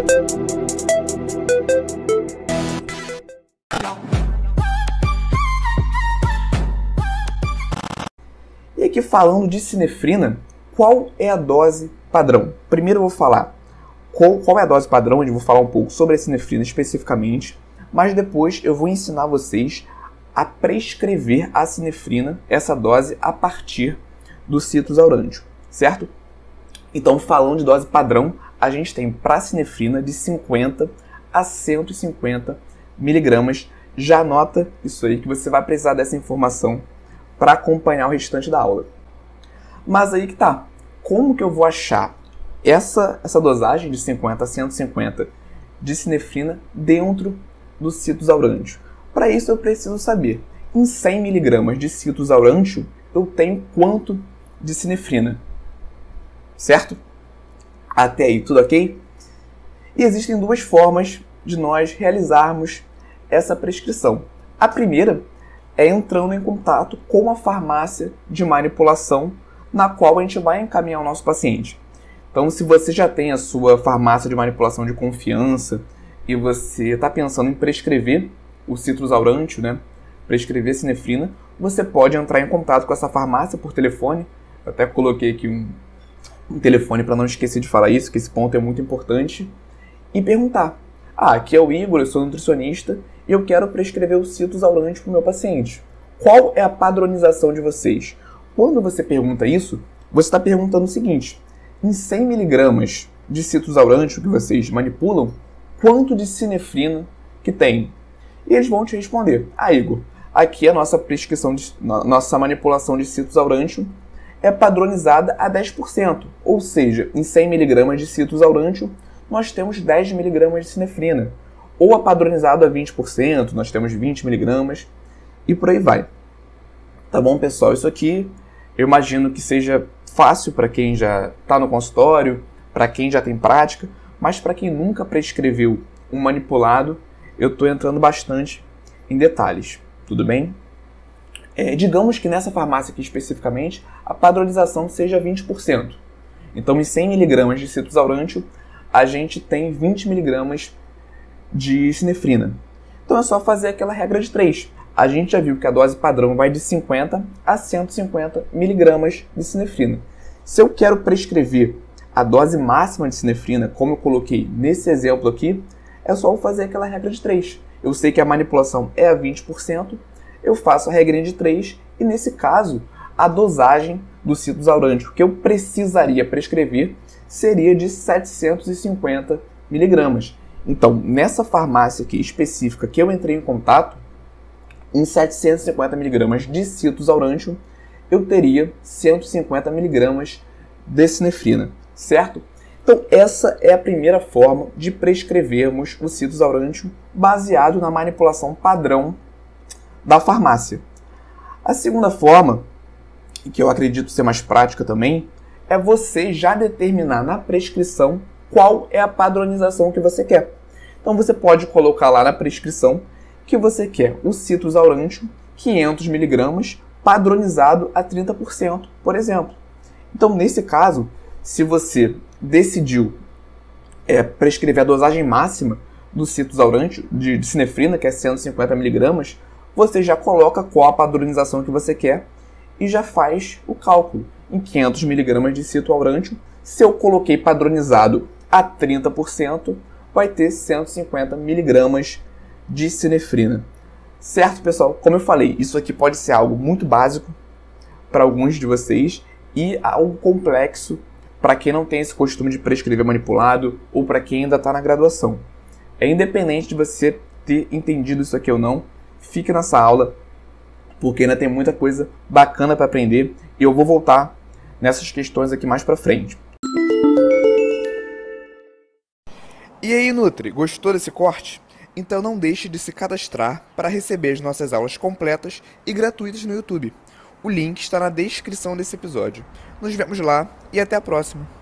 E aqui falando de sinefrina, qual é a dose padrão? Primeiro eu vou falar qual, qual é a dose padrão, eu vou falar um pouco sobre a sinefrina especificamente, mas depois eu vou ensinar vocês a prescrever a sinefrina, essa dose, a partir do citrus aurântico, certo? Então, falando de dose padrão, a gente tem para sinefrina de 50 a 150 miligramas. Já anota isso aí que você vai precisar dessa informação para acompanhar o restante da aula. Mas aí que tá. Como que eu vou achar essa, essa dosagem de 50 a 150 de sinefrina dentro do citrus aurântico? Para isso eu preciso saber, em 100 mg de citrus aurântico, eu tenho quanto de sinefrina? Certo? Até aí, tudo ok? E existem duas formas de nós realizarmos essa prescrição. A primeira é entrando em contato com a farmácia de manipulação na qual a gente vai encaminhar o nosso paciente. Então, se você já tem a sua farmácia de manipulação de confiança e você está pensando em prescrever o citrus né, prescrever sinefrina, você pode entrar em contato com essa farmácia por telefone. Eu até coloquei aqui um, um telefone para não esquecer de falar isso, que esse ponto é muito importante, e perguntar: Ah, aqui é o Igor, eu sou nutricionista e eu quero prescrever o citrus aurante para o meu paciente. Qual é a padronização de vocês? Quando você pergunta isso, você está perguntando o seguinte: em 100 miligramas de citrus aurante que vocês manipulam, quanto de sinefrina que tem? E eles vão te responder: Ah, Igor, aqui a nossa prescrição, de, nossa manipulação de citrus aurante é padronizada a 10%, ou seja, em 100 miligramas de citrus aurante nós temos 10 miligramas de sinefrina ou a padronizado a 20%, nós temos 20 miligramas e por aí vai. Tá bom, pessoal? Isso aqui eu imagino que seja fácil para quem já está no consultório, para quem já tem prática, mas para quem nunca prescreveu um manipulado, eu estou entrando bastante em detalhes. Tudo bem? É, digamos que nessa farmácia aqui especificamente, a padronização seja 20%. Então, em 100 mg de citrus aurântico, a gente tem 20 mg de sinefrina. Então é só fazer aquela regra de 3. A gente já viu que a dose padrão vai de 50 a 150 miligramas de sinefrina. Se eu quero prescrever a dose máxima de sinefrina, como eu coloquei nesse exemplo aqui, é só eu fazer aquela regra de 3. Eu sei que a manipulação é a 20%, eu faço a regra de 3 e nesse caso a dosagem do citrus aurântico que eu precisaria prescrever seria de 750 miligramas. Então, nessa farmácia aqui específica que eu entrei em contato, em 750mg de citrus aurantium, eu teria 150mg de sinefrina, certo? Então, essa é a primeira forma de prescrevermos o citrus aurantium baseado na manipulação padrão da farmácia. A segunda forma, que eu acredito ser mais prática também, é você já determinar na prescrição qual é a padronização que você quer. Então você pode colocar lá na prescrição que você quer o citrus aurantium 500mg padronizado a 30%, por exemplo. Então, nesse caso, se você decidiu é, prescrever a dosagem máxima do citrus aurantium de, de sinefrina, que é 150mg, você já coloca qual a padronização que você quer e já faz o cálculo. Em 500mg de citrus aurantium, se eu coloquei padronizado a 30%, vai ter 150 miligramas de sinefrina. Certo, pessoal? Como eu falei, isso aqui pode ser algo muito básico para alguns de vocês e algo complexo para quem não tem esse costume de prescrever manipulado ou para quem ainda está na graduação. É independente de você ter entendido isso aqui ou não, fique nessa aula porque ainda tem muita coisa bacana para aprender e eu vou voltar nessas questões aqui mais para frente. E aí, Nutri, gostou desse corte? Então não deixe de se cadastrar para receber as nossas aulas completas e gratuitas no YouTube. O link está na descrição desse episódio. Nos vemos lá e até a próxima!